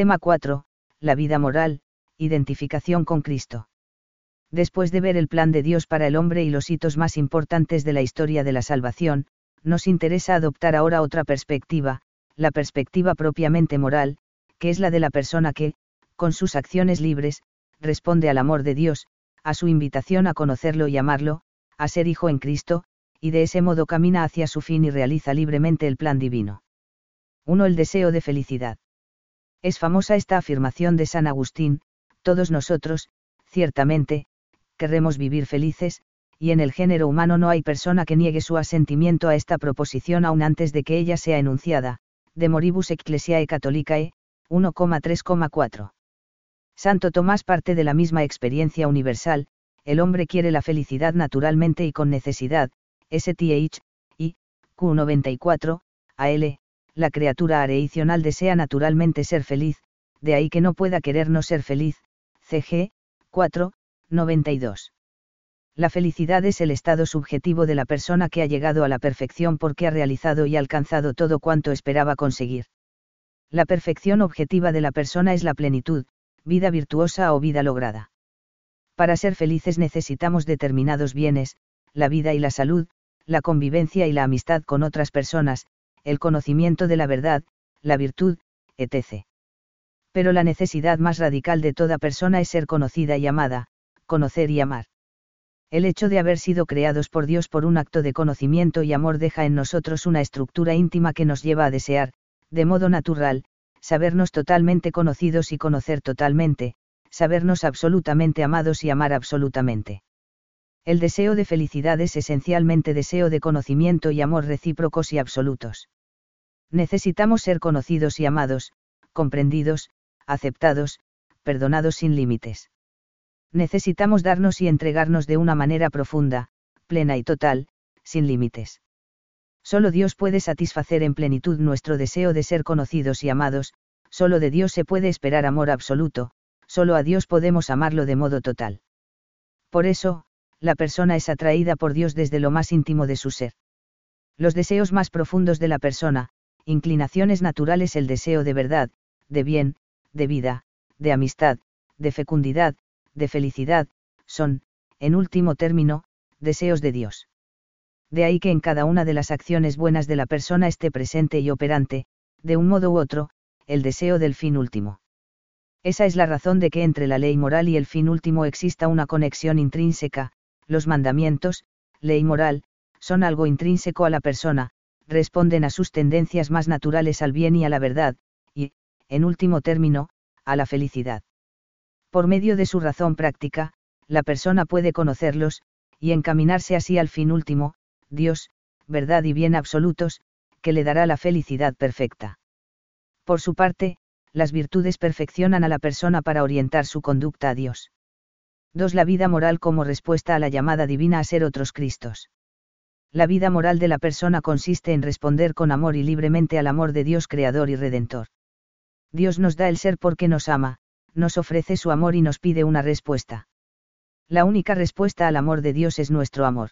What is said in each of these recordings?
Tema 4. La vida moral, identificación con Cristo. Después de ver el plan de Dios para el hombre y los hitos más importantes de la historia de la salvación, nos interesa adoptar ahora otra perspectiva, la perspectiva propiamente moral, que es la de la persona que, con sus acciones libres, responde al amor de Dios, a su invitación a conocerlo y amarlo, a ser hijo en Cristo, y de ese modo camina hacia su fin y realiza libremente el plan divino. 1. El deseo de felicidad. Es famosa esta afirmación de San Agustín, todos nosotros, ciertamente, querremos vivir felices, y en el género humano no hay persona que niegue su asentimiento a esta proposición aun antes de que ella sea enunciada, de Moribus Ecclesiae Catholicae, 1,3,4. Santo Tomás parte de la misma experiencia universal, el hombre quiere la felicidad naturalmente y con necesidad, STH, y, Q94, AL, la criatura areicional desea naturalmente ser feliz, de ahí que no pueda querer no ser feliz, CG, 4, 92. La felicidad es el estado subjetivo de la persona que ha llegado a la perfección porque ha realizado y alcanzado todo cuanto esperaba conseguir. La perfección objetiva de la persona es la plenitud, vida virtuosa o vida lograda. Para ser felices necesitamos determinados bienes, la vida y la salud, la convivencia y la amistad con otras personas, el conocimiento de la verdad, la virtud, etc. Pero la necesidad más radical de toda persona es ser conocida y amada, conocer y amar. El hecho de haber sido creados por Dios por un acto de conocimiento y amor deja en nosotros una estructura íntima que nos lleva a desear, de modo natural, sabernos totalmente conocidos y conocer totalmente, sabernos absolutamente amados y amar absolutamente. El deseo de felicidad es esencialmente deseo de conocimiento y amor recíprocos y absolutos. Necesitamos ser conocidos y amados, comprendidos, aceptados, perdonados sin límites. Necesitamos darnos y entregarnos de una manera profunda, plena y total, sin límites. Solo Dios puede satisfacer en plenitud nuestro deseo de ser conocidos y amados, solo de Dios se puede esperar amor absoluto, solo a Dios podemos amarlo de modo total. Por eso, la persona es atraída por Dios desde lo más íntimo de su ser. Los deseos más profundos de la persona, inclinaciones naturales el deseo de verdad, de bien, de vida, de amistad, de fecundidad, de felicidad, son, en último término, deseos de Dios de ahí que en cada una de las acciones buenas de la persona esté presente y operante, de un modo u otro, el deseo del fin último. Esa es la razón de que entre la ley moral y el fin último exista una conexión intrínseca, los mandamientos, ley moral, son algo intrínseco a la persona, responden a sus tendencias más naturales al bien y a la verdad, y, en último término, a la felicidad. Por medio de su razón práctica, la persona puede conocerlos, y encaminarse así al fin último, Dios, verdad y bien absolutos, que le dará la felicidad perfecta. Por su parte, las virtudes perfeccionan a la persona para orientar su conducta a Dios. 2. La vida moral como respuesta a la llamada divina a ser otros Cristos. La vida moral de la persona consiste en responder con amor y libremente al amor de Dios Creador y Redentor. Dios nos da el ser porque nos ama, nos ofrece su amor y nos pide una respuesta. La única respuesta al amor de Dios es nuestro amor.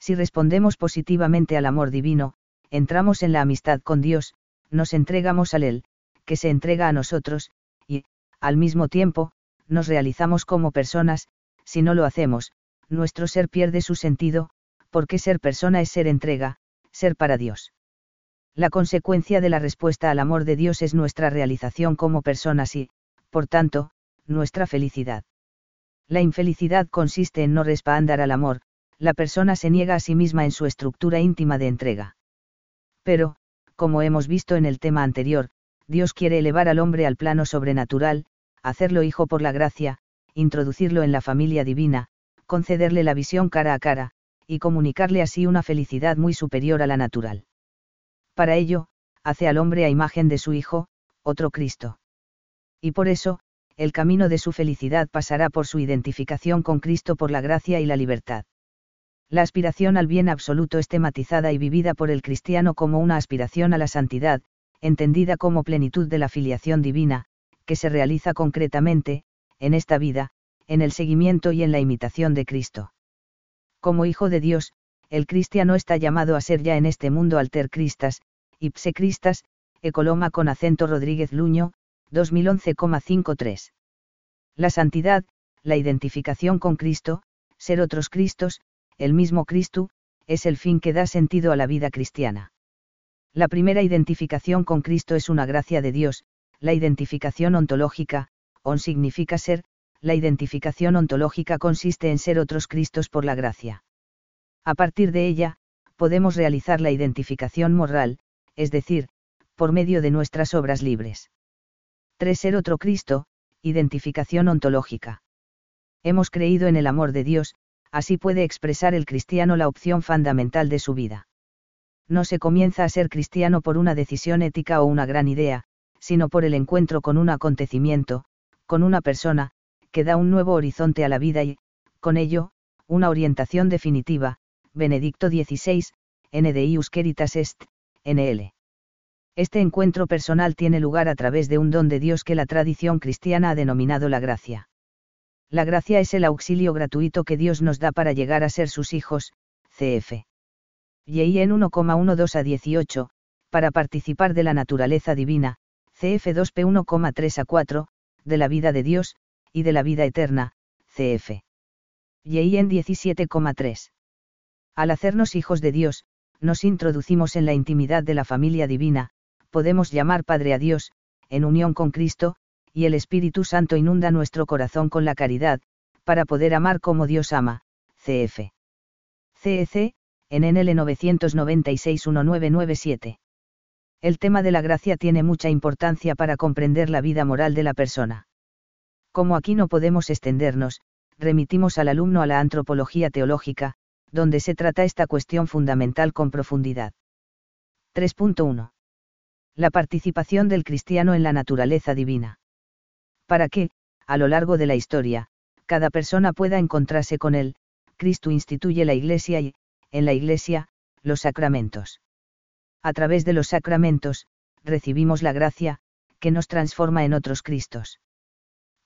Si respondemos positivamente al amor divino, entramos en la amistad con Dios, nos entregamos al Él, que se entrega a nosotros, y, al mismo tiempo, nos realizamos como personas, si no lo hacemos, nuestro ser pierde su sentido, porque ser persona es ser entrega, ser para Dios. La consecuencia de la respuesta al amor de Dios es nuestra realización como personas y, por tanto, nuestra felicidad. La infelicidad consiste en no respaldar al amor, la persona se niega a sí misma en su estructura íntima de entrega. Pero, como hemos visto en el tema anterior, Dios quiere elevar al hombre al plano sobrenatural, hacerlo hijo por la gracia, introducirlo en la familia divina, concederle la visión cara a cara, y comunicarle así una felicidad muy superior a la natural. Para ello, hace al hombre a imagen de su Hijo, otro Cristo. Y por eso, el camino de su felicidad pasará por su identificación con Cristo por la gracia y la libertad. La aspiración al bien absoluto es tematizada y vivida por el cristiano como una aspiración a la santidad, entendida como plenitud de la filiación divina, que se realiza concretamente, en esta vida, en el seguimiento y en la imitación de Cristo. Como hijo de Dios, el cristiano está llamado a ser ya en este mundo alter Cristas, ipse Cristas, ecoloma con acento Rodríguez Luño, 2011,53. La santidad, la identificación con Cristo, ser otros Cristos, el mismo Cristo, es el fin que da sentido a la vida cristiana. La primera identificación con Cristo es una gracia de Dios, la identificación ontológica, on significa ser, la identificación ontológica consiste en ser otros Cristos por la gracia. A partir de ella, podemos realizar la identificación moral, es decir, por medio de nuestras obras libres. 3. Ser otro Cristo, identificación ontológica. Hemos creído en el amor de Dios, así puede expresar el cristiano la opción fundamental de su vida. No se comienza a ser cristiano por una decisión ética o una gran idea, sino por el encuentro con un acontecimiento, con una persona, que da un nuevo horizonte a la vida y, con ello, una orientación definitiva, Benedicto XVI, NDI Queritas Est, NL. Este encuentro personal tiene lugar a través de un don de Dios que la tradición cristiana ha denominado la gracia. La gracia es el auxilio gratuito que Dios nos da para llegar a ser sus hijos, cf. Y en 1,12 a 18, para participar de la naturaleza divina, cf 2p 1,3 a 4, de la vida de Dios, y de la vida eterna, cf. Y en 17,3. Al hacernos hijos de Dios, nos introducimos en la intimidad de la familia divina, podemos llamar Padre a Dios, en unión con Cristo, y el Espíritu Santo inunda nuestro corazón con la caridad, para poder amar como Dios ama, cf. CEC, en NL 996-1997. El tema de la gracia tiene mucha importancia para comprender la vida moral de la persona. Como aquí no podemos extendernos, remitimos al alumno a la antropología teológica, donde se trata esta cuestión fundamental con profundidad. 3.1. La participación del cristiano en la naturaleza divina. Para que, a lo largo de la historia, cada persona pueda encontrarse con él, Cristo instituye la Iglesia y, en la Iglesia, los sacramentos. A través de los sacramentos, recibimos la gracia, que nos transforma en otros Cristos.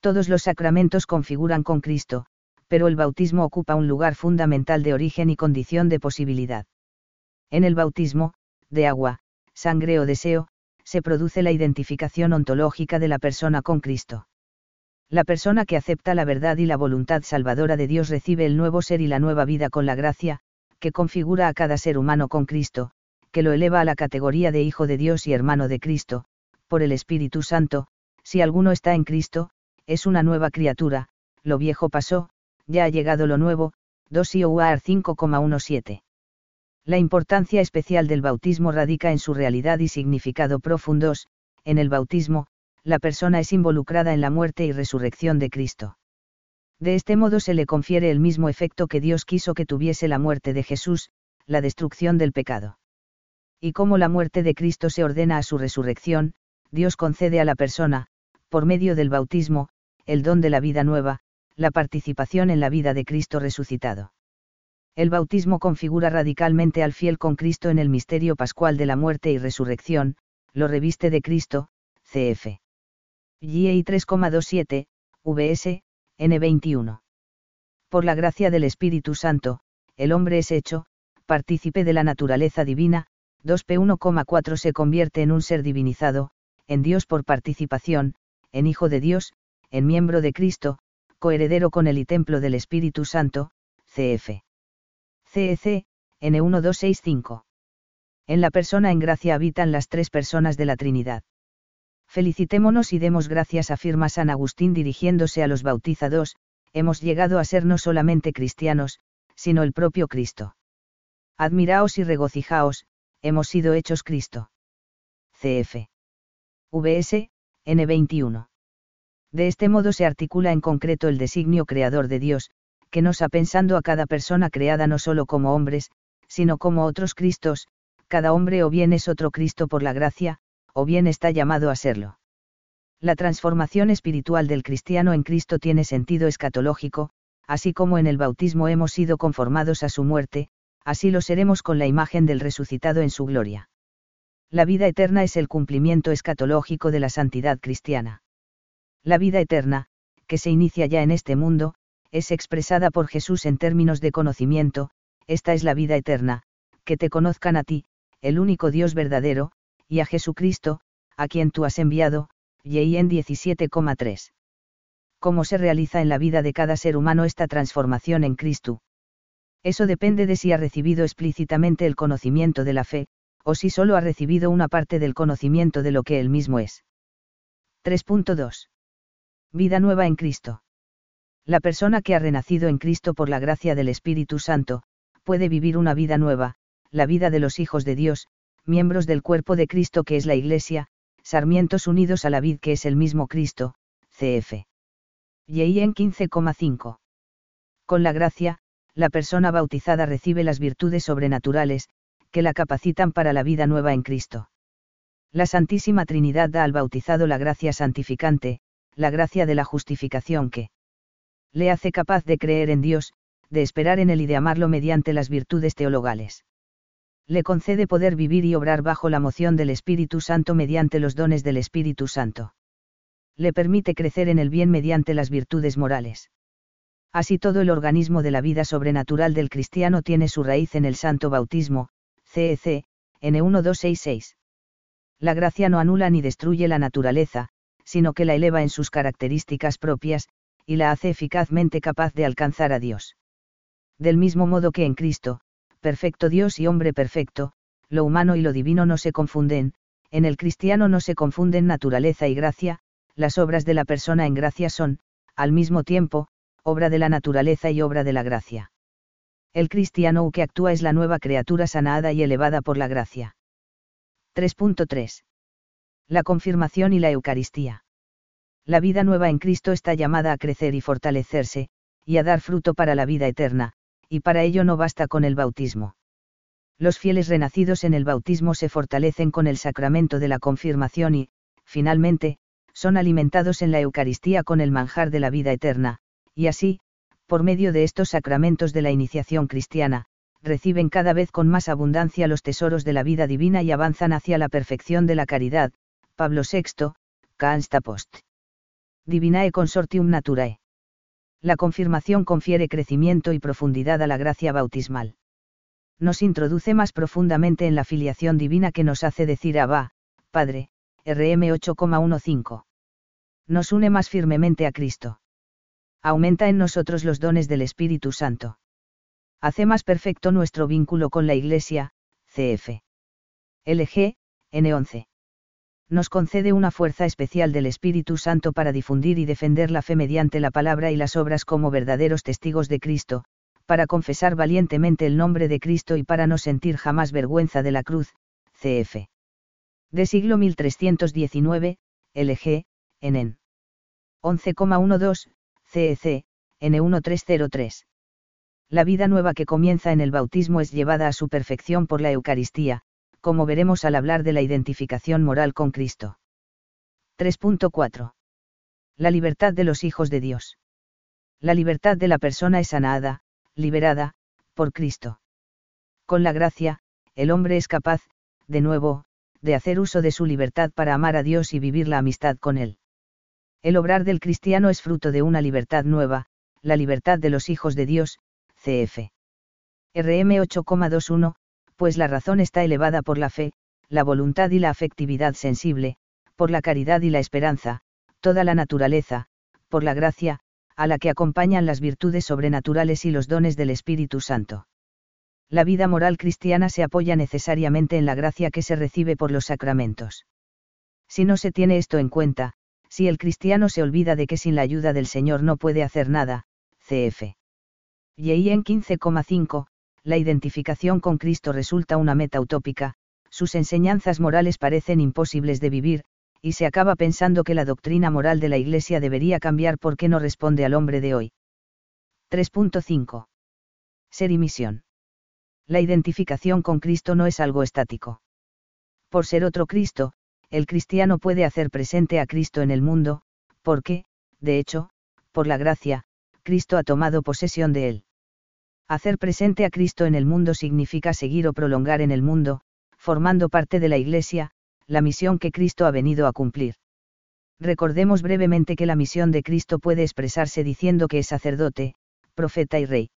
Todos los sacramentos configuran con Cristo, pero el bautismo ocupa un lugar fundamental de origen y condición de posibilidad. En el bautismo, de agua, sangre o deseo, se produce la identificación ontológica de la persona con Cristo. La persona que acepta la verdad y la voluntad salvadora de Dios recibe el nuevo ser y la nueva vida con la gracia, que configura a cada ser humano con Cristo, que lo eleva a la categoría de Hijo de Dios y hermano de Cristo, por el Espíritu Santo, si alguno está en Cristo, es una nueva criatura, lo viejo pasó, ya ha llegado lo nuevo, 2 IOUAR 5,17. La importancia especial del bautismo radica en su realidad y significado profundos, en el bautismo, la persona es involucrada en la muerte y resurrección de Cristo. De este modo se le confiere el mismo efecto que Dios quiso que tuviese la muerte de Jesús, la destrucción del pecado. Y como la muerte de Cristo se ordena a su resurrección, Dios concede a la persona, por medio del bautismo, el don de la vida nueva, la participación en la vida de Cristo resucitado. El bautismo configura radicalmente al fiel con Cristo en el misterio pascual de la muerte y resurrección, lo reviste de Cristo, cf. GI 3,27, VS, N21. Por la gracia del Espíritu Santo, el hombre es hecho, partícipe de la naturaleza divina, 2P1,4 se convierte en un ser divinizado, en Dios por participación, en Hijo de Dios, en miembro de Cristo, coheredero con el y templo del Espíritu Santo, cf. CEC, N1265. En la persona en gracia habitan las tres personas de la Trinidad. Felicitémonos y demos gracias, afirma San Agustín dirigiéndose a los bautizados, hemos llegado a ser no solamente cristianos, sino el propio Cristo. Admiraos y regocijaos, hemos sido hechos Cristo. CF. VS, N21. De este modo se articula en concreto el designio creador de Dios, que nos ha pensando a cada persona creada no solo como hombres, sino como otros Cristos, cada hombre o bien es otro Cristo por la gracia, o bien está llamado a serlo. La transformación espiritual del cristiano en Cristo tiene sentido escatológico, así como en el bautismo hemos sido conformados a su muerte, así lo seremos con la imagen del resucitado en su gloria. La vida eterna es el cumplimiento escatológico de la santidad cristiana. La vida eterna, que se inicia ya en este mundo, es expresada por Jesús en términos de conocimiento, esta es la vida eterna, que te conozcan a ti, el único Dios verdadero, y a Jesucristo, a quien tú has enviado, y en 17,3. ¿Cómo se realiza en la vida de cada ser humano esta transformación en Cristo? Eso depende de si ha recibido explícitamente el conocimiento de la fe, o si solo ha recibido una parte del conocimiento de lo que él mismo es. 3.2. Vida nueva en Cristo. La persona que ha renacido en Cristo por la gracia del Espíritu Santo, puede vivir una vida nueva, la vida de los hijos de Dios, miembros del cuerpo de Cristo que es la Iglesia, sarmientos unidos a la vid que es el mismo Cristo, cf. En 15,5. Con la gracia, la persona bautizada recibe las virtudes sobrenaturales, que la capacitan para la vida nueva en Cristo. La Santísima Trinidad da al bautizado la gracia santificante, la gracia de la justificación que le hace capaz de creer en Dios, de esperar en Él y de amarlo mediante las virtudes teologales. Le concede poder vivir y obrar bajo la moción del Espíritu Santo mediante los dones del Espíritu Santo. Le permite crecer en el bien mediante las virtudes morales. Así todo el organismo de la vida sobrenatural del cristiano tiene su raíz en el santo bautismo, CEC, N1266. La gracia no anula ni destruye la naturaleza, sino que la eleva en sus características propias, y la hace eficazmente capaz de alcanzar a Dios. Del mismo modo que en Cristo, perfecto Dios y hombre perfecto, lo humano y lo divino no se confunden, en el cristiano no se confunden naturaleza y gracia, las obras de la persona en gracia son, al mismo tiempo, obra de la naturaleza y obra de la gracia. El cristiano que actúa es la nueva criatura sanada y elevada por la gracia. 3.3. La confirmación y la Eucaristía. La vida nueva en Cristo está llamada a crecer y fortalecerse, y a dar fruto para la vida eterna, y para ello no basta con el bautismo. Los fieles renacidos en el bautismo se fortalecen con el sacramento de la confirmación y, finalmente, son alimentados en la Eucaristía con el manjar de la vida eterna, y así, por medio de estos sacramentos de la iniciación cristiana, reciben cada vez con más abundancia los tesoros de la vida divina y avanzan hacia la perfección de la caridad. Pablo VI, Cansta Post. Divinae Consortium Naturae. La confirmación confiere crecimiento y profundidad a la gracia bautismal. Nos introduce más profundamente en la filiación divina que nos hace decir Abba, Padre, RM 8,15. Nos une más firmemente a Cristo aumenta en nosotros los dones del Espíritu Santo. Hace más perfecto nuestro vínculo con la Iglesia, CF. LG, N11. Nos concede una fuerza especial del Espíritu Santo para difundir y defender la fe mediante la palabra y las obras como verdaderos testigos de Cristo, para confesar valientemente el nombre de Cristo y para no sentir jamás vergüenza de la cruz, CF. De siglo 1319, LG, NN. 11,12, CEC, N1303. La vida nueva que comienza en el bautismo es llevada a su perfección por la Eucaristía, como veremos al hablar de la identificación moral con Cristo. 3.4. La libertad de los hijos de Dios. La libertad de la persona es sanada, liberada, por Cristo. Con la gracia, el hombre es capaz, de nuevo, de hacer uso de su libertad para amar a Dios y vivir la amistad con Él. El obrar del cristiano es fruto de una libertad nueva, la libertad de los hijos de Dios, cf. RM 8,21, pues la razón está elevada por la fe, la voluntad y la afectividad sensible, por la caridad y la esperanza, toda la naturaleza, por la gracia, a la que acompañan las virtudes sobrenaturales y los dones del Espíritu Santo. La vida moral cristiana se apoya necesariamente en la gracia que se recibe por los sacramentos. Si no se tiene esto en cuenta, si el cristiano se olvida de que sin la ayuda del Señor no puede hacer nada, cf. Y en 15,5, la identificación con Cristo resulta una meta utópica, sus enseñanzas morales parecen imposibles de vivir, y se acaba pensando que la doctrina moral de la Iglesia debería cambiar porque no responde al hombre de hoy. 3.5. Ser y misión. La identificación con Cristo no es algo estático. Por ser otro Cristo, el cristiano puede hacer presente a Cristo en el mundo, porque, de hecho, por la gracia, Cristo ha tomado posesión de él. Hacer presente a Cristo en el mundo significa seguir o prolongar en el mundo, formando parte de la Iglesia, la misión que Cristo ha venido a cumplir. Recordemos brevemente que la misión de Cristo puede expresarse diciendo que es sacerdote, profeta y rey.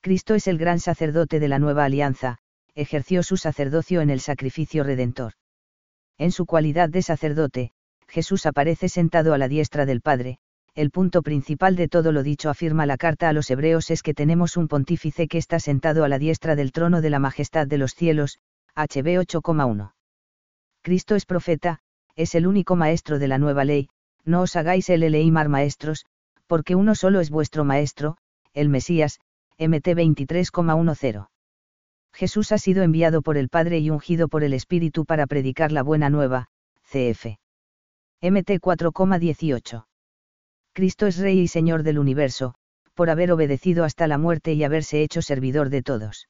Cristo es el gran sacerdote de la nueva alianza, ejerció su sacerdocio en el sacrificio redentor. En su cualidad de sacerdote, Jesús aparece sentado a la diestra del Padre, el punto principal de todo lo dicho afirma la carta a los hebreos es que tenemos un pontífice que está sentado a la diestra del trono de la majestad de los cielos, HB 8,1. Cristo es profeta, es el único maestro de la nueva ley, no os hagáis el eleimar maestros, porque uno solo es vuestro maestro, el Mesías, MT 23,10. Jesús ha sido enviado por el Padre y ungido por el Espíritu para predicar la buena nueva, CF. MT 4,18. Cristo es Rey y Señor del universo, por haber obedecido hasta la muerte y haberse hecho servidor de todos.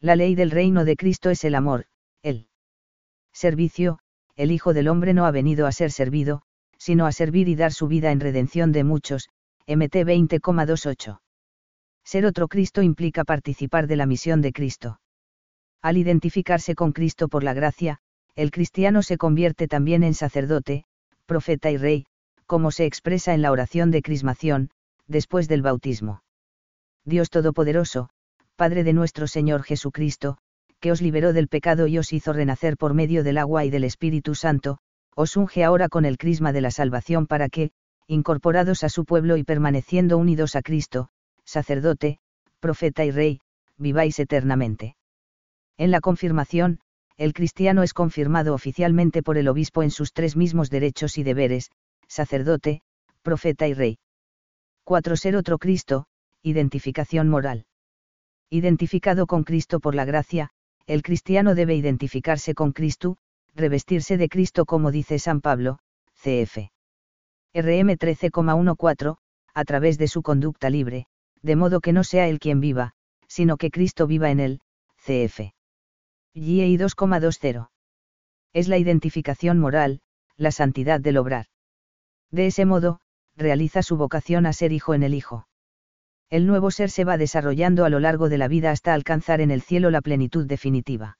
La ley del reino de Cristo es el amor, el servicio, el Hijo del Hombre no ha venido a ser servido, sino a servir y dar su vida en redención de muchos, MT 20,28. Ser otro Cristo implica participar de la misión de Cristo. Al identificarse con Cristo por la gracia, el cristiano se convierte también en sacerdote, profeta y rey, como se expresa en la oración de crismación, después del bautismo. Dios Todopoderoso, Padre de nuestro Señor Jesucristo, que os liberó del pecado y os hizo renacer por medio del agua y del Espíritu Santo, os unge ahora con el crisma de la salvación para que, incorporados a su pueblo y permaneciendo unidos a Cristo, sacerdote, profeta y rey, viváis eternamente. En la confirmación, el cristiano es confirmado oficialmente por el obispo en sus tres mismos derechos y deberes, sacerdote, profeta y rey. 4. Ser otro Cristo, identificación moral. Identificado con Cristo por la gracia, el cristiano debe identificarse con Cristo, revestirse de Cristo como dice San Pablo, cf. RM 13,14, a través de su conducta libre, de modo que no sea él quien viva, sino que Cristo viva en él, cf. GI 2,20. Es la identificación moral, la santidad del obrar. De ese modo, realiza su vocación a ser hijo en el Hijo. El nuevo ser se va desarrollando a lo largo de la vida hasta alcanzar en el cielo la plenitud definitiva.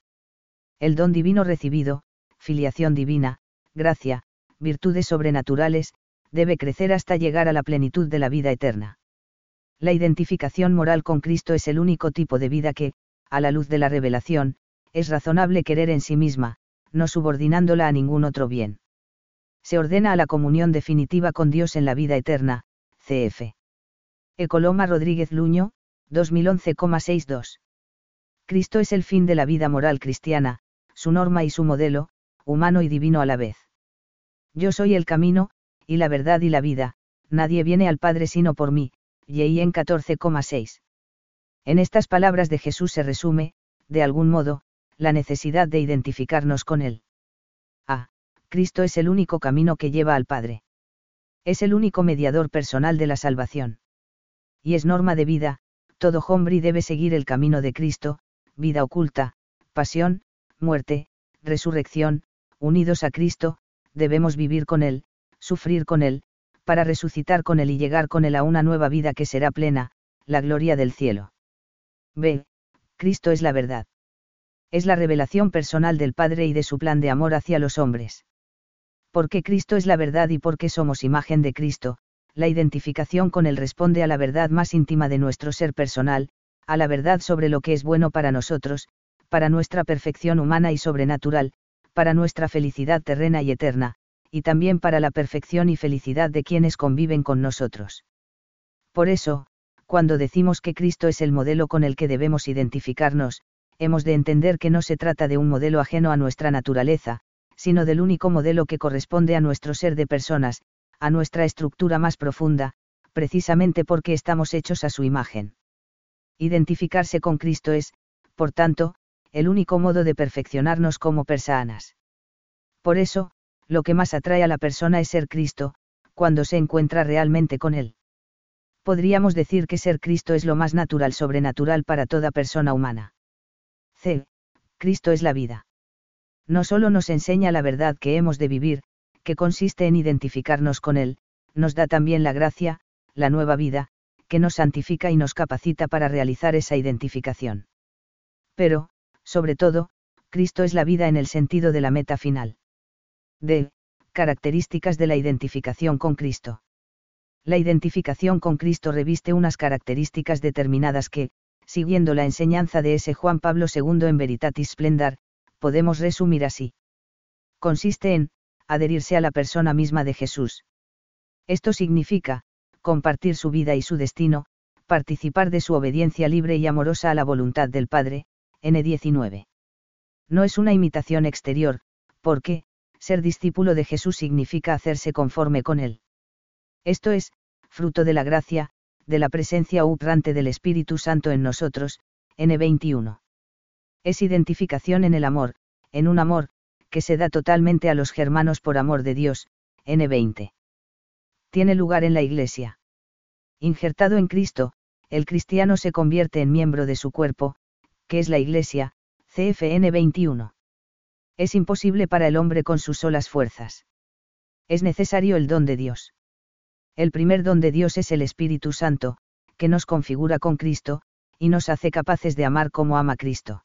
El don divino recibido, filiación divina, gracia, virtudes sobrenaturales, debe crecer hasta llegar a la plenitud de la vida eterna. La identificación moral con Cristo es el único tipo de vida que, a la luz de la revelación, es razonable querer en sí misma, no subordinándola a ningún otro bien. Se ordena a la comunión definitiva con Dios en la vida eterna, cf. Ecoloma Rodríguez Luño, 2011,62. Cristo es el fin de la vida moral cristiana, su norma y su modelo, humano y divino a la vez. Yo soy el camino, y la verdad y la vida, nadie viene al Padre sino por mí, y en 14,6. En estas palabras de Jesús se resume, de algún modo, la necesidad de identificarnos con Él. A. Cristo es el único camino que lleva al Padre. Es el único mediador personal de la salvación. Y es norma de vida, todo hombre debe seguir el camino de Cristo, vida oculta, pasión, muerte, resurrección, unidos a Cristo, debemos vivir con Él, sufrir con Él, para resucitar con Él y llegar con Él a una nueva vida que será plena, la gloria del cielo. B. Cristo es la verdad. Es la revelación personal del Padre y de su plan de amor hacia los hombres. Porque Cristo es la verdad y porque somos imagen de Cristo, la identificación con Él responde a la verdad más íntima de nuestro ser personal, a la verdad sobre lo que es bueno para nosotros, para nuestra perfección humana y sobrenatural, para nuestra felicidad terrena y eterna, y también para la perfección y felicidad de quienes conviven con nosotros. Por eso, cuando decimos que Cristo es el modelo con el que debemos identificarnos, hemos de entender que no se trata de un modelo ajeno a nuestra naturaleza, sino del único modelo que corresponde a nuestro ser de personas, a nuestra estructura más profunda, precisamente porque estamos hechos a su imagen. Identificarse con Cristo es, por tanto, el único modo de perfeccionarnos como personas. Por eso, lo que más atrae a la persona es ser Cristo, cuando se encuentra realmente con Él. Podríamos decir que ser Cristo es lo más natural sobrenatural para toda persona humana. C. Cristo es la vida. No solo nos enseña la verdad que hemos de vivir, que consiste en identificarnos con Él, nos da también la gracia, la nueva vida, que nos santifica y nos capacita para realizar esa identificación. Pero, sobre todo, Cristo es la vida en el sentido de la meta final. D. Características de la identificación con Cristo. La identificación con Cristo reviste unas características determinadas que, siguiendo la enseñanza de ese Juan Pablo II en Veritatis Splendor, podemos resumir así. Consiste en, adherirse a la persona misma de Jesús. Esto significa, compartir su vida y su destino, participar de su obediencia libre y amorosa a la voluntad del Padre, N19. No es una imitación exterior, porque, ser discípulo de Jesús significa hacerse conforme con Él. Esto es, fruto de la gracia, de la presencia obrante del Espíritu Santo en nosotros, N21. Es identificación en el amor, en un amor, que se da totalmente a los germanos por amor de Dios, N20. Tiene lugar en la Iglesia. Injertado en Cristo, el cristiano se convierte en miembro de su cuerpo, que es la Iglesia, CFN 21. Es imposible para el hombre con sus solas fuerzas. Es necesario el don de Dios. El primer don de Dios es el Espíritu Santo, que nos configura con Cristo, y nos hace capaces de amar como ama Cristo.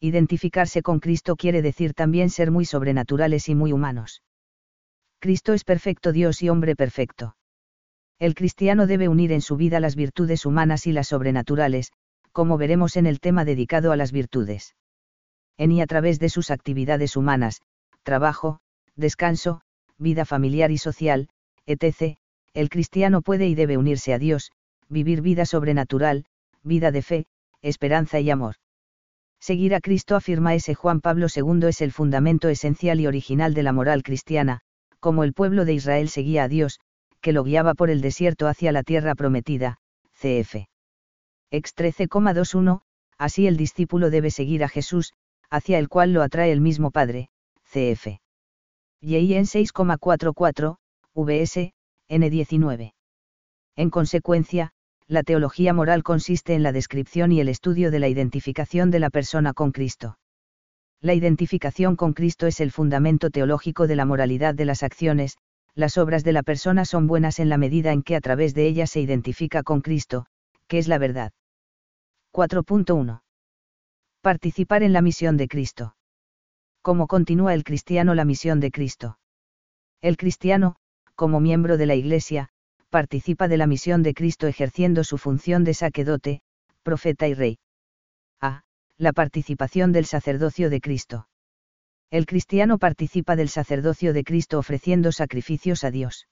Identificarse con Cristo quiere decir también ser muy sobrenaturales y muy humanos. Cristo es perfecto Dios y hombre perfecto. El cristiano debe unir en su vida las virtudes humanas y las sobrenaturales, como veremos en el tema dedicado a las virtudes. En y a través de sus actividades humanas, trabajo, descanso, vida familiar y social, etc., el cristiano puede y debe unirse a Dios, vivir vida sobrenatural, vida de fe, esperanza y amor. Seguir a Cristo afirma ese Juan Pablo II es el fundamento esencial y original de la moral cristiana, como el pueblo de Israel seguía a Dios, que lo guiaba por el desierto hacia la tierra prometida, cf. Ex 13,21, así el discípulo debe seguir a Jesús, hacia el cual lo atrae el mismo Padre, cf. Y en 6,44, vs, N19. En consecuencia, la teología moral consiste en la descripción y el estudio de la identificación de la persona con Cristo. La identificación con Cristo es el fundamento teológico de la moralidad de las acciones, las obras de la persona son buenas en la medida en que a través de ellas se identifica con Cristo, que es la verdad. 4.1. Participar en la misión de Cristo. ¿Cómo continúa el cristiano la misión de Cristo? El cristiano, como miembro de la Iglesia, participa de la misión de Cristo ejerciendo su función de sacerdote, profeta y rey. A. La participación del sacerdocio de Cristo. El cristiano participa del sacerdocio de Cristo ofreciendo sacrificios a Dios.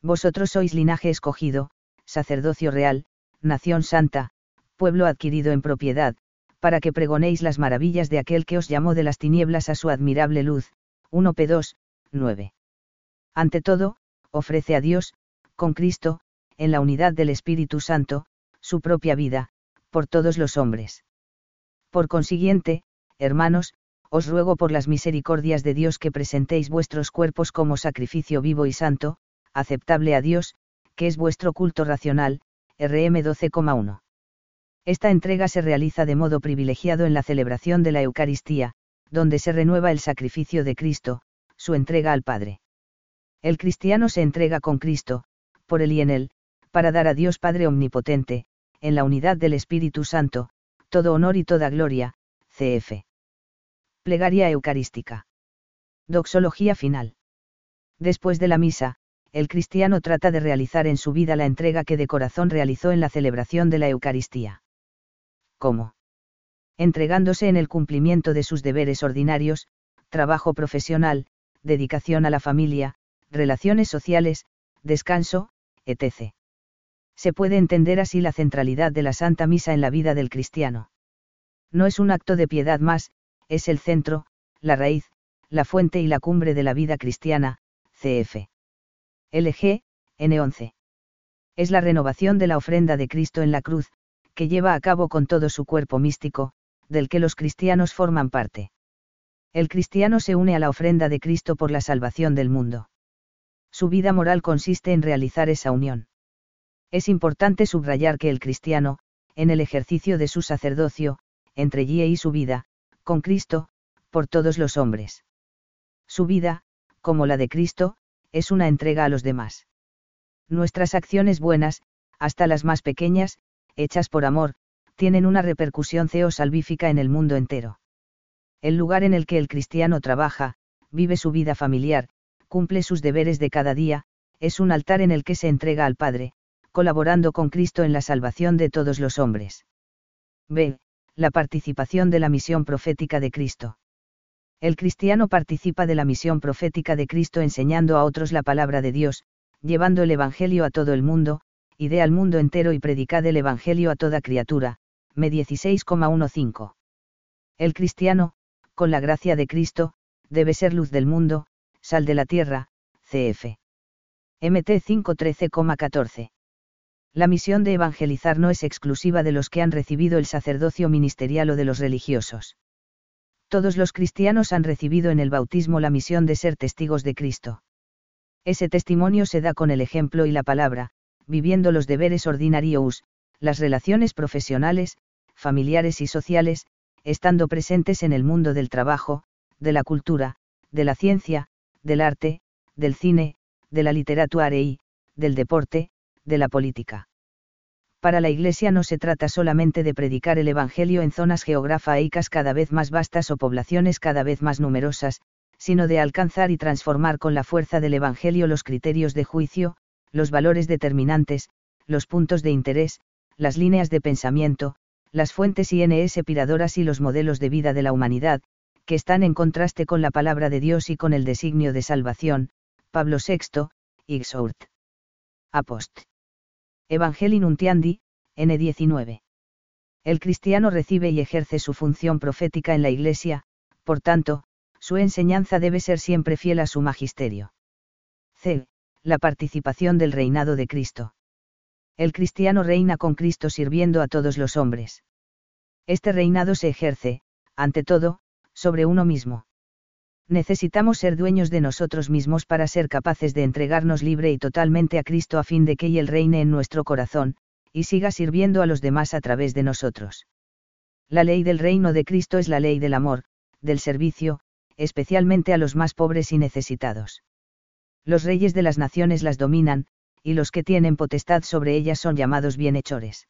Vosotros sois linaje escogido, sacerdocio real, nación santa, pueblo adquirido en propiedad, para que pregonéis las maravillas de aquel que os llamó de las tinieblas a su admirable luz. 1 P 2, 9. Ante todo, ofrece a Dios, con Cristo, en la unidad del Espíritu Santo, su propia vida, por todos los hombres. Por consiguiente, hermanos, os ruego por las misericordias de Dios que presentéis vuestros cuerpos como sacrificio vivo y santo, aceptable a Dios, que es vuestro culto racional, RM 12,1. Esta entrega se realiza de modo privilegiado en la celebración de la Eucaristía, donde se renueva el sacrificio de Cristo, su entrega al Padre. El cristiano se entrega con Cristo, por él y en él, para dar a Dios Padre Omnipotente, en la unidad del Espíritu Santo, todo honor y toda gloria, cf. Plegaria Eucarística. Doxología final. Después de la misa, el cristiano trata de realizar en su vida la entrega que de corazón realizó en la celebración de la Eucaristía. ¿Cómo? Entregándose en el cumplimiento de sus deberes ordinarios, trabajo profesional, dedicación a la familia, relaciones sociales, descanso, etc. Se puede entender así la centralidad de la Santa Misa en la vida del cristiano. No es un acto de piedad más, es el centro, la raíz, la fuente y la cumbre de la vida cristiana, cf. LG, N11. Es la renovación de la ofrenda de Cristo en la cruz, que lleva a cabo con todo su cuerpo místico, del que los cristianos forman parte. El cristiano se une a la ofrenda de Cristo por la salvación del mundo. Su vida moral consiste en realizar esa unión. Es importante subrayar que el cristiano, en el ejercicio de su sacerdocio, entre y y su vida, con Cristo, por todos los hombres. Su vida, como la de Cristo, es una entrega a los demás. Nuestras acciones buenas, hasta las más pequeñas, hechas por amor, tienen una repercusión salvífica en el mundo entero. El lugar en el que el cristiano trabaja, vive su vida familiar, cumple sus deberes de cada día, es un altar en el que se entrega al Padre, colaborando con Cristo en la salvación de todos los hombres. B. La participación de la misión profética de Cristo. El cristiano participa de la misión profética de Cristo enseñando a otros la palabra de Dios, llevando el Evangelio a todo el mundo, ide al mundo entero y predicad el Evangelio a toda criatura. Me 16,15. El cristiano, con la gracia de Cristo, debe ser luz del mundo, sal de la tierra, cf. MT 513,14. La misión de evangelizar no es exclusiva de los que han recibido el sacerdocio ministerial o de los religiosos. Todos los cristianos han recibido en el bautismo la misión de ser testigos de Cristo. Ese testimonio se da con el ejemplo y la palabra, viviendo los deberes ordinarios, las relaciones profesionales, familiares y sociales, estando presentes en el mundo del trabajo, de la cultura, de la ciencia, del arte, del cine, de la literatura y, del deporte, de la política. Para la Iglesia no se trata solamente de predicar el Evangelio en zonas geográficas cada vez más vastas o poblaciones cada vez más numerosas, sino de alcanzar y transformar con la fuerza del Evangelio los criterios de juicio, los valores determinantes, los puntos de interés, las líneas de pensamiento, las fuentes INS piradoras y los modelos de vida de la humanidad, que están en contraste con la palabra de Dios y con el designio de salvación, Pablo VI, Ixourt. Apost. Evangelii Nuntiandi, N19. El cristiano recibe y ejerce su función profética en la Iglesia, por tanto, su enseñanza debe ser siempre fiel a su magisterio. C la participación del reinado de Cristo. El cristiano reina con Cristo sirviendo a todos los hombres. Este reinado se ejerce, ante todo, sobre uno mismo. Necesitamos ser dueños de nosotros mismos para ser capaces de entregarnos libre y totalmente a Cristo a fin de que Él reine en nuestro corazón, y siga sirviendo a los demás a través de nosotros. La ley del reino de Cristo es la ley del amor, del servicio, especialmente a los más pobres y necesitados los reyes de las naciones las dominan, y los que tienen potestad sobre ellas son llamados bienhechores.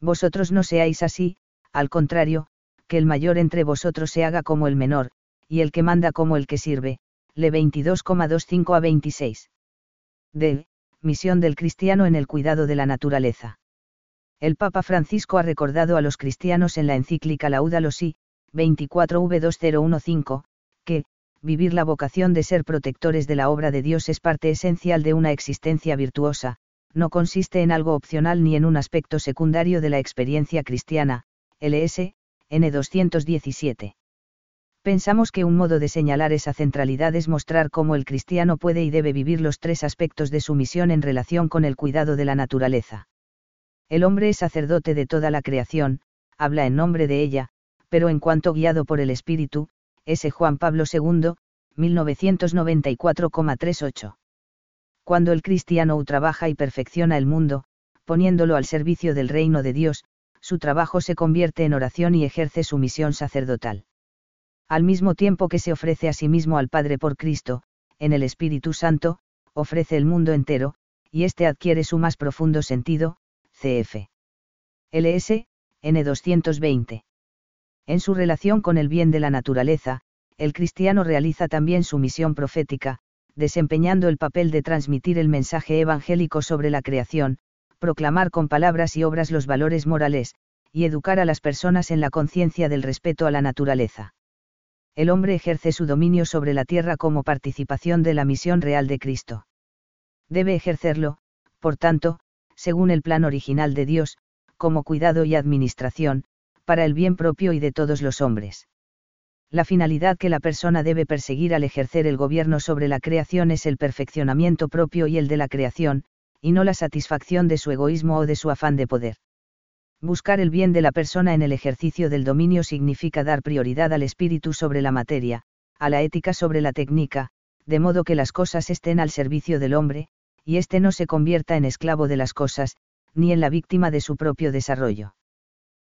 Vosotros no seáis así, al contrario, que el mayor entre vosotros se haga como el menor, y el que manda como el que sirve. Le 22,25 a 26. D. Misión del cristiano en el cuidado de la naturaleza. El Papa Francisco ha recordado a los cristianos en la encíclica Laudato Si, 24v2015, que, vivir la vocación de ser protectores de la obra de Dios es parte esencial de una existencia virtuosa, no consiste en algo opcional ni en un aspecto secundario de la experiencia cristiana, LS, N217. Pensamos que un modo de señalar esa centralidad es mostrar cómo el cristiano puede y debe vivir los tres aspectos de su misión en relación con el cuidado de la naturaleza. El hombre es sacerdote de toda la creación, habla en nombre de ella, pero en cuanto guiado por el Espíritu, S. Juan Pablo II, 1994,38. Cuando el cristiano trabaja y perfecciona el mundo, poniéndolo al servicio del reino de Dios, su trabajo se convierte en oración y ejerce su misión sacerdotal. Al mismo tiempo que se ofrece a sí mismo al Padre por Cristo, en el Espíritu Santo, ofrece el mundo entero, y éste adquiere su más profundo sentido, cf. LS, N220. En su relación con el bien de la naturaleza, el cristiano realiza también su misión profética, desempeñando el papel de transmitir el mensaje evangélico sobre la creación, proclamar con palabras y obras los valores morales, y educar a las personas en la conciencia del respeto a la naturaleza. El hombre ejerce su dominio sobre la tierra como participación de la misión real de Cristo. Debe ejercerlo, por tanto, según el plan original de Dios, como cuidado y administración, para el bien propio y de todos los hombres. La finalidad que la persona debe perseguir al ejercer el gobierno sobre la creación es el perfeccionamiento propio y el de la creación, y no la satisfacción de su egoísmo o de su afán de poder. Buscar el bien de la persona en el ejercicio del dominio significa dar prioridad al espíritu sobre la materia, a la ética sobre la técnica, de modo que las cosas estén al servicio del hombre, y éste no se convierta en esclavo de las cosas, ni en la víctima de su propio desarrollo.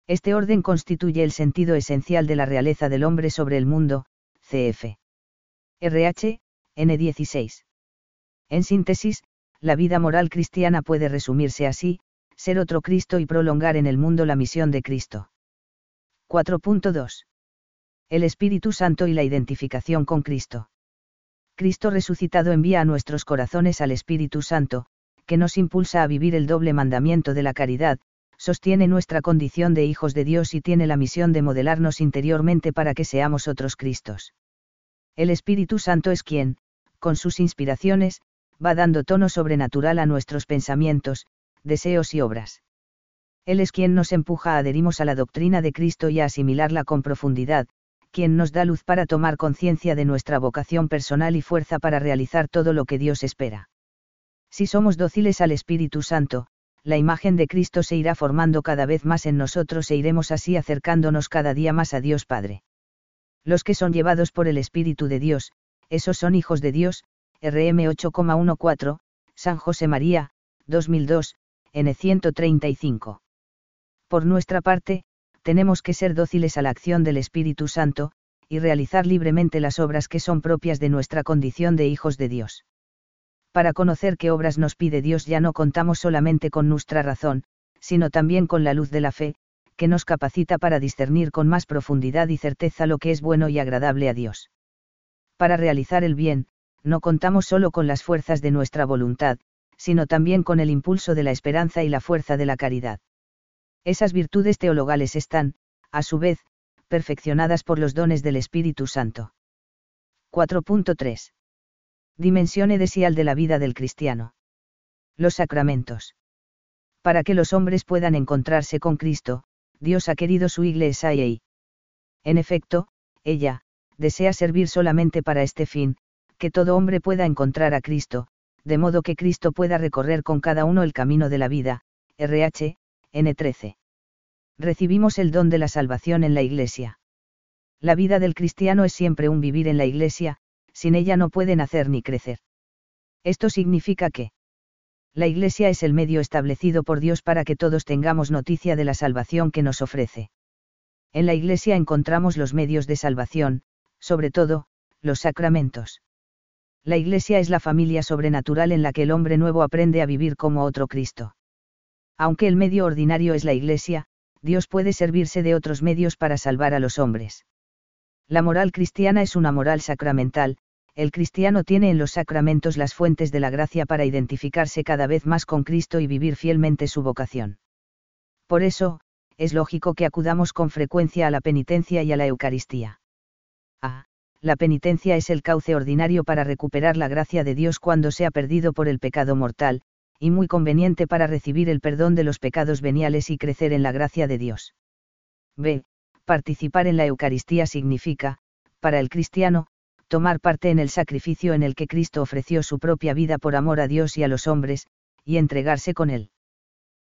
Este orden constituye el sentido esencial de la realeza del hombre sobre el mundo, cf. RH, N16. En síntesis, la vida moral cristiana puede resumirse así, ser otro Cristo y prolongar en el mundo la misión de Cristo. 4.2. El Espíritu Santo y la identificación con Cristo. Cristo resucitado envía a nuestros corazones al Espíritu Santo, que nos impulsa a vivir el doble mandamiento de la caridad, sostiene nuestra condición de hijos de Dios y tiene la misión de modelarnos interiormente para que seamos otros Cristos. El Espíritu Santo es quien, con sus inspiraciones, va dando tono sobrenatural a nuestros pensamientos, deseos y obras. Él es quien nos empuja a adherimos a la doctrina de Cristo y a asimilarla con profundidad, quien nos da luz para tomar conciencia de nuestra vocación personal y fuerza para realizar todo lo que Dios espera. Si somos dóciles al Espíritu Santo, la imagen de Cristo se irá formando cada vez más en nosotros e iremos así acercándonos cada día más a Dios Padre. Los que son llevados por el Espíritu de Dios, esos son hijos de Dios, RM 8,14, San José María, 2002, N 135. Por nuestra parte, tenemos que ser dóciles a la acción del Espíritu Santo, y realizar libremente las obras que son propias de nuestra condición de hijos de Dios. Para conocer qué obras nos pide Dios ya no contamos solamente con nuestra razón, sino también con la luz de la fe, que nos capacita para discernir con más profundidad y certeza lo que es bueno y agradable a Dios. Para realizar el bien, no contamos solo con las fuerzas de nuestra voluntad, sino también con el impulso de la esperanza y la fuerza de la caridad. Esas virtudes teologales están, a su vez, perfeccionadas por los dones del Espíritu Santo. 4.3. Dimensión edesial de la vida del cristiano. Los sacramentos. Para que los hombres puedan encontrarse con Cristo, Dios ha querido su iglesia y, en efecto, ella, desea servir solamente para este fin, que todo hombre pueda encontrar a Cristo, de modo que Cristo pueda recorrer con cada uno el camino de la vida, RH, N13. Recibimos el don de la salvación en la Iglesia. La vida del cristiano es siempre un vivir en la Iglesia, sin ella no puede nacer ni crecer. Esto significa que la Iglesia es el medio establecido por Dios para que todos tengamos noticia de la salvación que nos ofrece. En la Iglesia encontramos los medios de salvación, sobre todo, los sacramentos. La Iglesia es la familia sobrenatural en la que el hombre nuevo aprende a vivir como otro Cristo. Aunque el medio ordinario es la Iglesia, Dios puede servirse de otros medios para salvar a los hombres. La moral cristiana es una moral sacramental, el cristiano tiene en los sacramentos las fuentes de la gracia para identificarse cada vez más con Cristo y vivir fielmente su vocación. Por eso, es lógico que acudamos con frecuencia a la penitencia y a la Eucaristía. A. La penitencia es el cauce ordinario para recuperar la gracia de Dios cuando se ha perdido por el pecado mortal, y muy conveniente para recibir el perdón de los pecados veniales y crecer en la gracia de Dios. B. Participar en la Eucaristía significa, para el cristiano, tomar parte en el sacrificio en el que Cristo ofreció su propia vida por amor a Dios y a los hombres, y entregarse con él.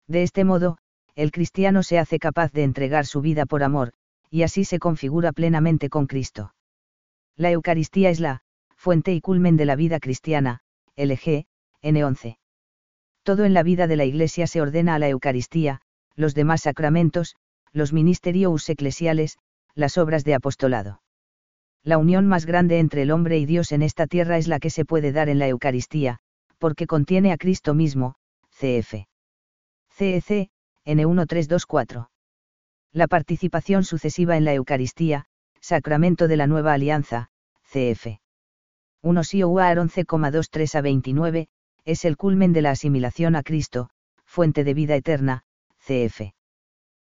De este modo, el cristiano se hace capaz de entregar su vida por amor, y así se configura plenamente con Cristo. La Eucaristía es la fuente y culmen de la vida cristiana, LG, N11 todo en la vida de la Iglesia se ordena a la Eucaristía, los demás sacramentos, los ministerios eclesiales, las obras de apostolado. La unión más grande entre el hombre y Dios en esta tierra es la que se puede dar en la Eucaristía, porque contiene a Cristo mismo, cf. CEC, N1324. La participación sucesiva en la Eucaristía, sacramento de la nueva alianza, cf. 1 Sioar 11,23 a 29, es el culmen de la asimilación a Cristo, fuente de vida eterna, cf.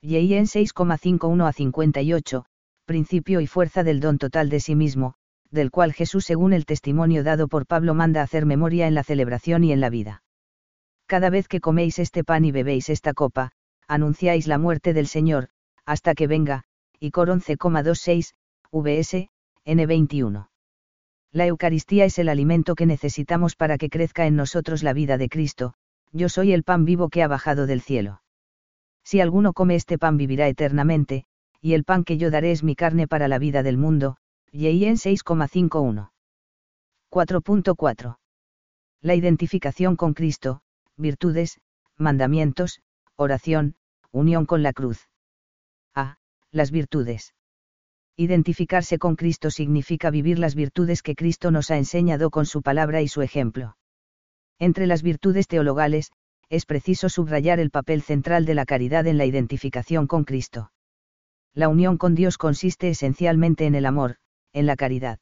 Y en 6,51 a 58, principio y fuerza del don total de sí mismo, del cual Jesús según el testimonio dado por Pablo manda hacer memoria en la celebración y en la vida. Cada vez que coméis este pan y bebéis esta copa, anunciáis la muerte del Señor, hasta que venga, y Cor 11,26, vs, N21. La Eucaristía es el alimento que necesitamos para que crezca en nosotros la vida de Cristo, yo soy el pan vivo que ha bajado del cielo. Si alguno come este pan vivirá eternamente, y el pan que yo daré es mi carne para la vida del mundo, en 6,51. 4.4. La identificación con Cristo, virtudes, mandamientos, oración, unión con la cruz. A. Las virtudes. Identificarse con Cristo significa vivir las virtudes que Cristo nos ha enseñado con su palabra y su ejemplo. Entre las virtudes teologales, es preciso subrayar el papel central de la caridad en la identificación con Cristo. La unión con Dios consiste esencialmente en el amor, en la caridad.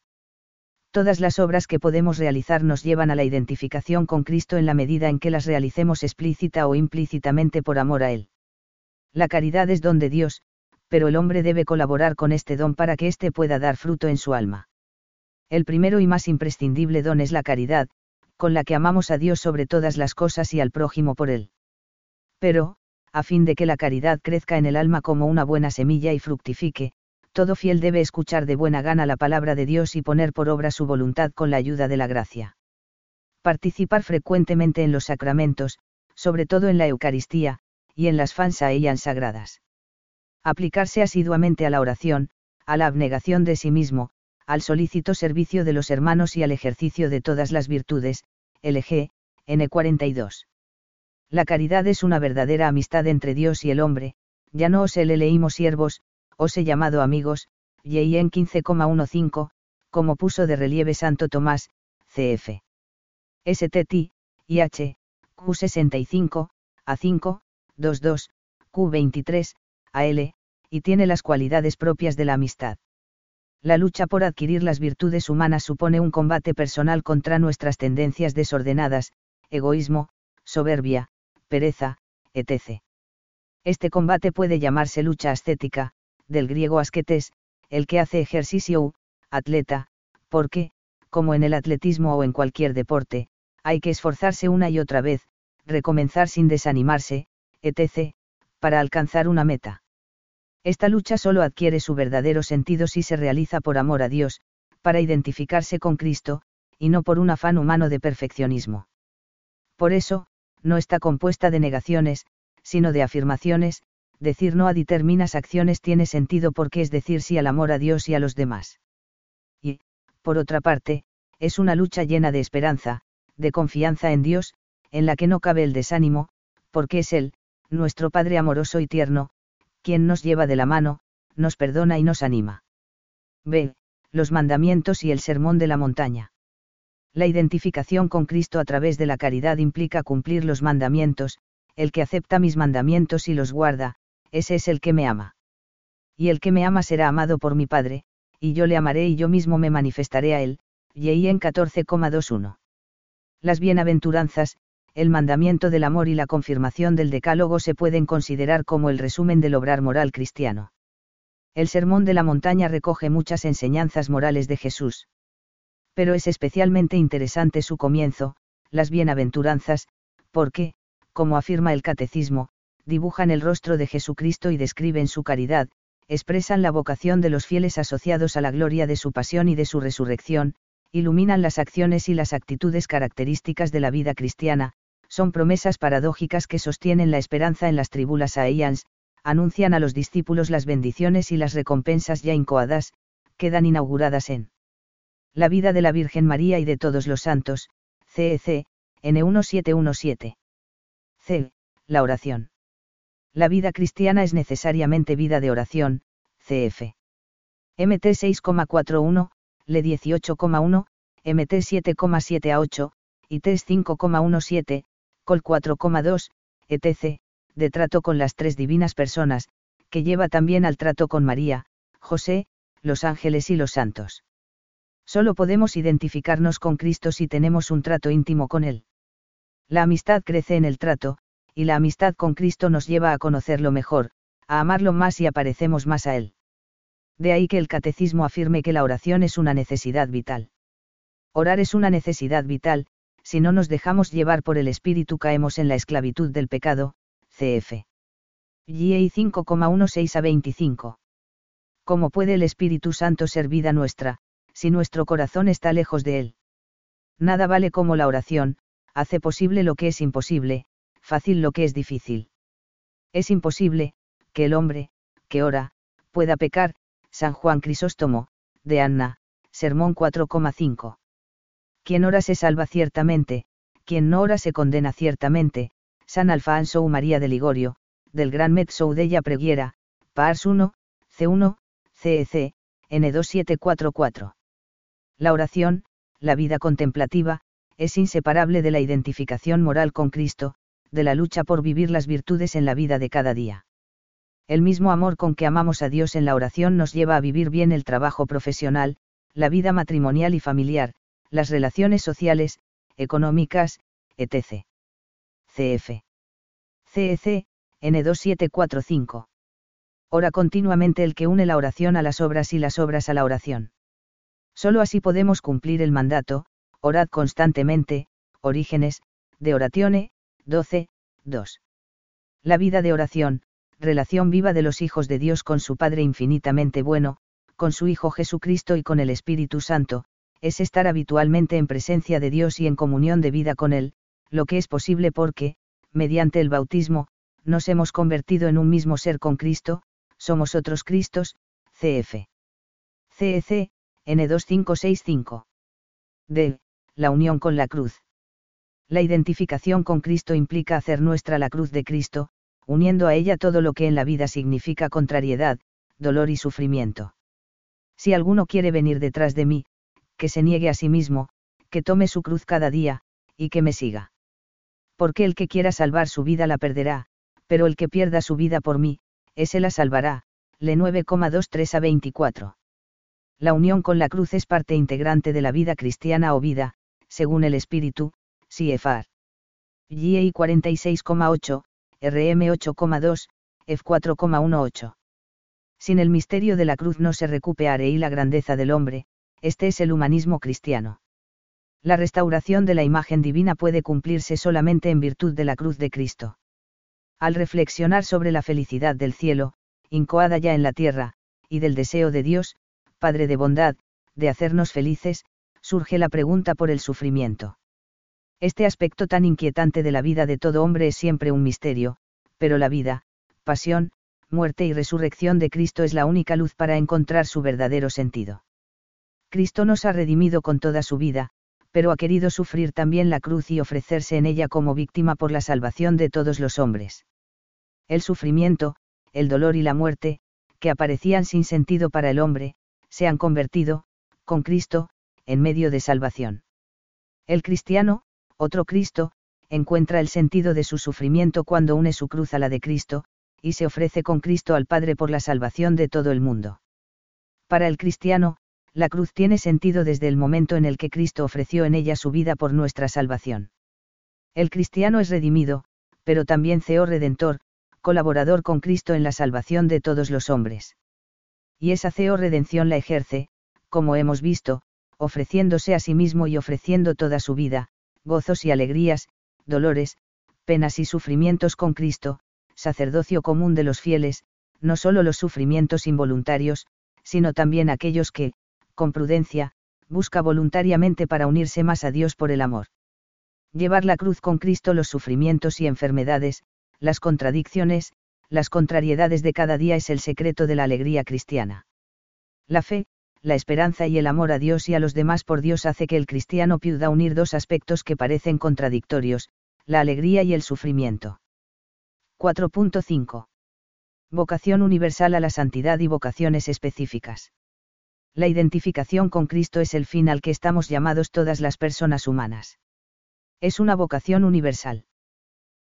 Todas las obras que podemos realizar nos llevan a la identificación con Cristo en la medida en que las realicemos explícita o implícitamente por amor a Él. La caridad es don de Dios, pero el hombre debe colaborar con este don para que éste pueda dar fruto en su alma. El primero y más imprescindible don es la caridad, con la que amamos a Dios sobre todas las cosas y al prójimo por él. Pero, a fin de que la caridad crezca en el alma como una buena semilla y fructifique, todo fiel debe escuchar de buena gana la palabra de Dios y poner por obra su voluntad con la ayuda de la gracia. Participar frecuentemente en los sacramentos, sobre todo en la Eucaristía, y en las fansaías sagradas. Aplicarse asiduamente a la oración, a la abnegación de sí mismo, al solícito servicio de los hermanos y al ejercicio de todas las virtudes, LG, N42. La caridad es una verdadera amistad entre Dios y el hombre, ya no os le leímos siervos, os he llamado amigos, y en 15,15, como puso de relieve Santo Tomás, CF. STT, IH, Q65, A5, 22, Q23, AL, y tiene las cualidades propias de la amistad. La lucha por adquirir las virtudes humanas supone un combate personal contra nuestras tendencias desordenadas, egoísmo, soberbia, pereza, etc. Este combate puede llamarse lucha ascética, del griego asquetes, el que hace ejercicio, atleta, porque, como en el atletismo o en cualquier deporte, hay que esforzarse una y otra vez, recomenzar sin desanimarse, etc., para alcanzar una meta. Esta lucha solo adquiere su verdadero sentido si se realiza por amor a Dios, para identificarse con Cristo, y no por un afán humano de perfeccionismo. Por eso, no está compuesta de negaciones, sino de afirmaciones, decir no a determinas acciones tiene sentido porque es decir sí al amor a Dios y a los demás. Y, por otra parte, es una lucha llena de esperanza, de confianza en Dios, en la que no cabe el desánimo, porque es Él, nuestro Padre amoroso y tierno, quien nos lleva de la mano, nos perdona y nos anima. B. Los mandamientos y el sermón de la montaña. La identificación con Cristo a través de la caridad implica cumplir los mandamientos, el que acepta mis mandamientos y los guarda, ese es el que me ama. Y el que me ama será amado por mi Padre, y yo le amaré y yo mismo me manifestaré a él. Y en 14,21. Las bienaventuranzas, el mandamiento del amor y la confirmación del decálogo se pueden considerar como el resumen del obrar moral cristiano. El Sermón de la Montaña recoge muchas enseñanzas morales de Jesús pero es especialmente interesante su comienzo, las bienaventuranzas, porque, como afirma el catecismo, dibujan el rostro de Jesucristo y describen su caridad, expresan la vocación de los fieles asociados a la gloria de su pasión y de su resurrección, iluminan las acciones y las actitudes características de la vida cristiana, son promesas paradójicas que sostienen la esperanza en las tribulas aeans, anuncian a los discípulos las bendiciones y las recompensas ya incoadas, quedan inauguradas en la vida de la Virgen María y de todos los santos, CEC, N1717. C. La oración. La vida cristiana es necesariamente vida de oración, CF. MT 6,41, LE 18,1, MT 7,7 a 8, y TES 5,17, COL 4,2, etc., de trato con las tres divinas personas, que lleva también al trato con María, José, los ángeles y los santos. Solo podemos identificarnos con Cristo si tenemos un trato íntimo con Él. La amistad crece en el trato, y la amistad con Cristo nos lleva a conocerlo mejor, a amarlo más y aparecemos más a Él. De ahí que el catecismo afirme que la oración es una necesidad vital. Orar es una necesidad vital, si no nos dejamos llevar por el Espíritu caemos en la esclavitud del pecado, cf. GA 5,16 a 25. ¿Cómo puede el Espíritu Santo ser vida nuestra, si nuestro corazón está lejos de Él. Nada vale como la oración, hace posible lo que es imposible, fácil lo que es difícil. Es imposible, que el hombre, que ora, pueda pecar, San Juan Crisóstomo, de Anna, Sermón 4,5. Quien ora se salva ciertamente, quien no ora se condena ciertamente, San Alfonso María de Ligorio, del Gran Mezzo de Preguiera, Pars 1, C1, CEC, N2744. La oración, la vida contemplativa, es inseparable de la identificación moral con Cristo, de la lucha por vivir las virtudes en la vida de cada día. El mismo amor con que amamos a Dios en la oración nos lleva a vivir bien el trabajo profesional, la vida matrimonial y familiar, las relaciones sociales, económicas, etc. CF. CEC, N2745. Ora continuamente el que une la oración a las obras y las obras a la oración Solo así podemos cumplir el mandato, orad constantemente, Orígenes, de Oratione, 12, 2. La vida de oración, relación viva de los hijos de Dios con su Padre infinitamente bueno, con su Hijo Jesucristo y con el Espíritu Santo, es estar habitualmente en presencia de Dios y en comunión de vida con Él, lo que es posible porque, mediante el bautismo, nos hemos convertido en un mismo ser con Cristo, somos otros Cristos, cf. CEC, N2565. D. La unión con la cruz. La identificación con Cristo implica hacer nuestra la cruz de Cristo, uniendo a ella todo lo que en la vida significa contrariedad, dolor y sufrimiento. Si alguno quiere venir detrás de mí, que se niegue a sí mismo, que tome su cruz cada día, y que me siga. Porque el que quiera salvar su vida la perderá, pero el que pierda su vida por mí, ese la salvará. Le 9,23 a 24. La unión con la cruz es parte integrante de la vida cristiana o vida, según el Espíritu, CFR. GI 46,8, RM 8,2, F 4,18. Sin el misterio de la cruz no se recupere y la grandeza del hombre, este es el humanismo cristiano. La restauración de la imagen divina puede cumplirse solamente en virtud de la cruz de Cristo. Al reflexionar sobre la felicidad del cielo, incoada ya en la tierra, y del deseo de Dios, Padre de bondad, de hacernos felices, surge la pregunta por el sufrimiento. Este aspecto tan inquietante de la vida de todo hombre es siempre un misterio, pero la vida, pasión, muerte y resurrección de Cristo es la única luz para encontrar su verdadero sentido. Cristo nos ha redimido con toda su vida, pero ha querido sufrir también la cruz y ofrecerse en ella como víctima por la salvación de todos los hombres. El sufrimiento, el dolor y la muerte, que aparecían sin sentido para el hombre, se han convertido, con Cristo, en medio de salvación. El cristiano, otro Cristo, encuentra el sentido de su sufrimiento cuando une su cruz a la de Cristo, y se ofrece con Cristo al Padre por la salvación de todo el mundo. Para el cristiano, la cruz tiene sentido desde el momento en el que Cristo ofreció en ella su vida por nuestra salvación. El cristiano es redimido, pero también CEO redentor, colaborador con Cristo en la salvación de todos los hombres. Y esa CEO redención la ejerce, como hemos visto, ofreciéndose a sí mismo y ofreciendo toda su vida, gozos y alegrías, dolores, penas y sufrimientos con Cristo, sacerdocio común de los fieles, no solo los sufrimientos involuntarios, sino también aquellos que, con prudencia, busca voluntariamente para unirse más a Dios por el amor. Llevar la cruz con Cristo los sufrimientos y enfermedades, las contradicciones, las contrariedades de cada día es el secreto de la alegría cristiana. La fe, la esperanza y el amor a Dios y a los demás por Dios hace que el cristiano pueda unir dos aspectos que parecen contradictorios, la alegría y el sufrimiento. 4.5. Vocación universal a la santidad y vocaciones específicas la identificación con Cristo es el fin al que estamos llamados todas las personas humanas. Es una vocación universal.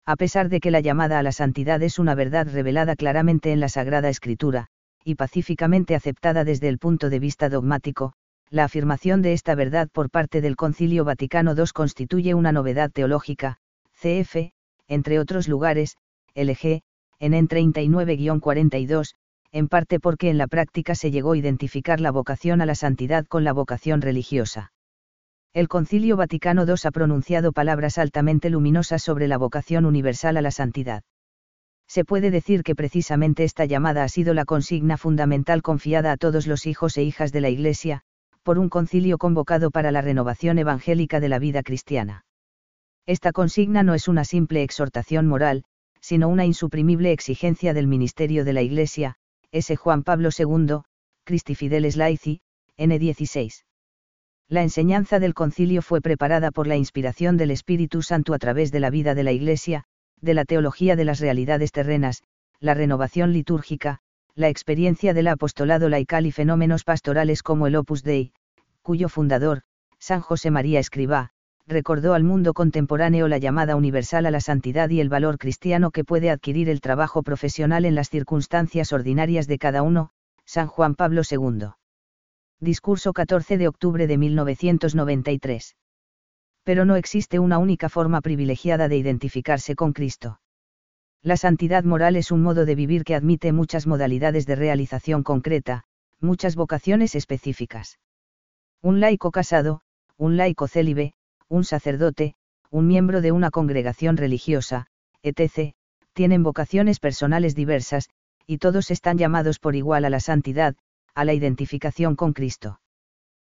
A pesar de que la llamada a la santidad es una verdad revelada claramente en la Sagrada Escritura, y pacíficamente aceptada desde el punto de vista dogmático, la afirmación de esta verdad por parte del Concilio Vaticano II constituye una novedad teológica, cf., entre otros lugares, LG, en EN 39-42, en parte porque en la práctica se llegó a identificar la vocación a la santidad con la vocación religiosa. El Concilio Vaticano II ha pronunciado palabras altamente luminosas sobre la vocación universal a la santidad. Se puede decir que precisamente esta llamada ha sido la consigna fundamental confiada a todos los hijos e hijas de la Iglesia, por un concilio convocado para la renovación evangélica de la vida cristiana. Esta consigna no es una simple exhortación moral, sino una insuprimible exigencia del ministerio de la Iglesia, S. Juan Pablo II, Christi Fideles Laici, N16. La enseñanza del concilio fue preparada por la inspiración del Espíritu Santo a través de la vida de la Iglesia, de la teología de las realidades terrenas, la renovación litúrgica, la experiencia del apostolado laical y fenómenos pastorales como el Opus Dei, cuyo fundador, San José María Escribá, recordó al mundo contemporáneo la llamada universal a la santidad y el valor cristiano que puede adquirir el trabajo profesional en las circunstancias ordinarias de cada uno, San Juan Pablo II. Discurso 14 de octubre de 1993. Pero no existe una única forma privilegiada de identificarse con Cristo. La santidad moral es un modo de vivir que admite muchas modalidades de realización concreta, muchas vocaciones específicas Un laico casado, un laico célibe, un sacerdote, un miembro de una congregación religiosa, etc., tienen vocaciones personales diversas, y todos están llamados por igual a la santidad, a la identificación con Cristo.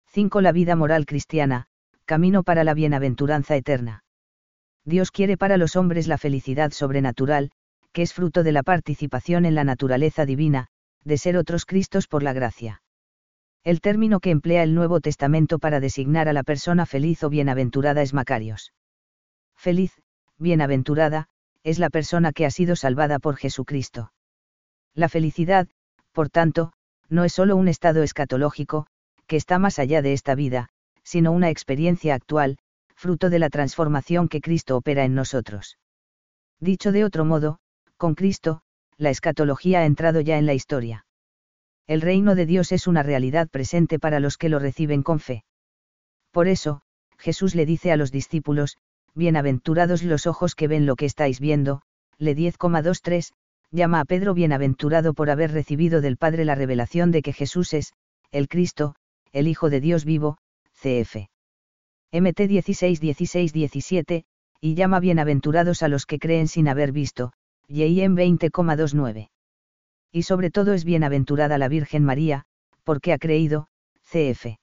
5. La vida moral cristiana, camino para la bienaventuranza eterna. Dios quiere para los hombres la felicidad sobrenatural, que es fruto de la participación en la naturaleza divina, de ser otros Cristos por la gracia. El término que emplea el Nuevo Testamento para designar a la persona feliz o bienaventurada es Macarios. Feliz, bienaventurada, es la persona que ha sido salvada por Jesucristo. La felicidad, por tanto, no es solo un estado escatológico, que está más allá de esta vida, sino una experiencia actual, fruto de la transformación que Cristo opera en nosotros. Dicho de otro modo, con Cristo, la escatología ha entrado ya en la historia. El reino de Dios es una realidad presente para los que lo reciben con fe. Por eso, Jesús le dice a los discípulos, Bienaventurados los ojos que ven lo que estáis viendo, le 10,23, llama a Pedro bienaventurado por haber recibido del Padre la revelación de que Jesús es, el Cristo, el Hijo de Dios vivo, cf. MT 16 16 17, y llama bienaventurados a los que creen sin haber visto, YIM 20,29. Y sobre todo es bienaventurada la Virgen María, porque ha creído, cf.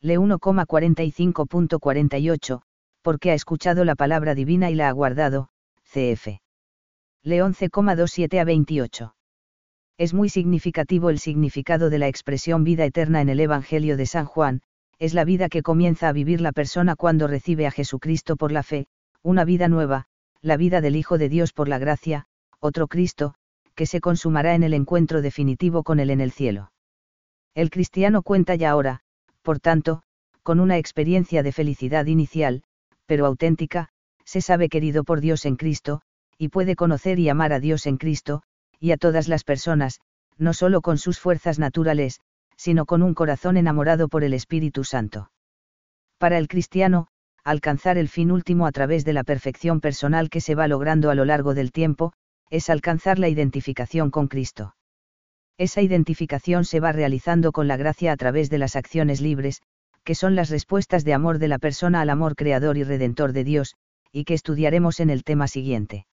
Le 1,45.48, porque ha escuchado la palabra divina y la ha guardado, cf. Le 11,27 a 28. Es muy significativo el significado de la expresión vida eterna en el Evangelio de San Juan, es la vida que comienza a vivir la persona cuando recibe a Jesucristo por la fe, una vida nueva, la vida del Hijo de Dios por la gracia, otro Cristo, que se consumará en el encuentro definitivo con Él en el cielo. El cristiano cuenta ya ahora, por tanto, con una experiencia de felicidad inicial, pero auténtica, se sabe querido por Dios en Cristo, y puede conocer y amar a Dios en Cristo, y a todas las personas, no solo con sus fuerzas naturales, sino con un corazón enamorado por el Espíritu Santo. Para el cristiano, alcanzar el fin último a través de la perfección personal que se va logrando a lo largo del tiempo, es alcanzar la identificación con Cristo. Esa identificación se va realizando con la gracia a través de las acciones libres, que son las respuestas de amor de la persona al amor creador y redentor de Dios, y que estudiaremos en el tema siguiente.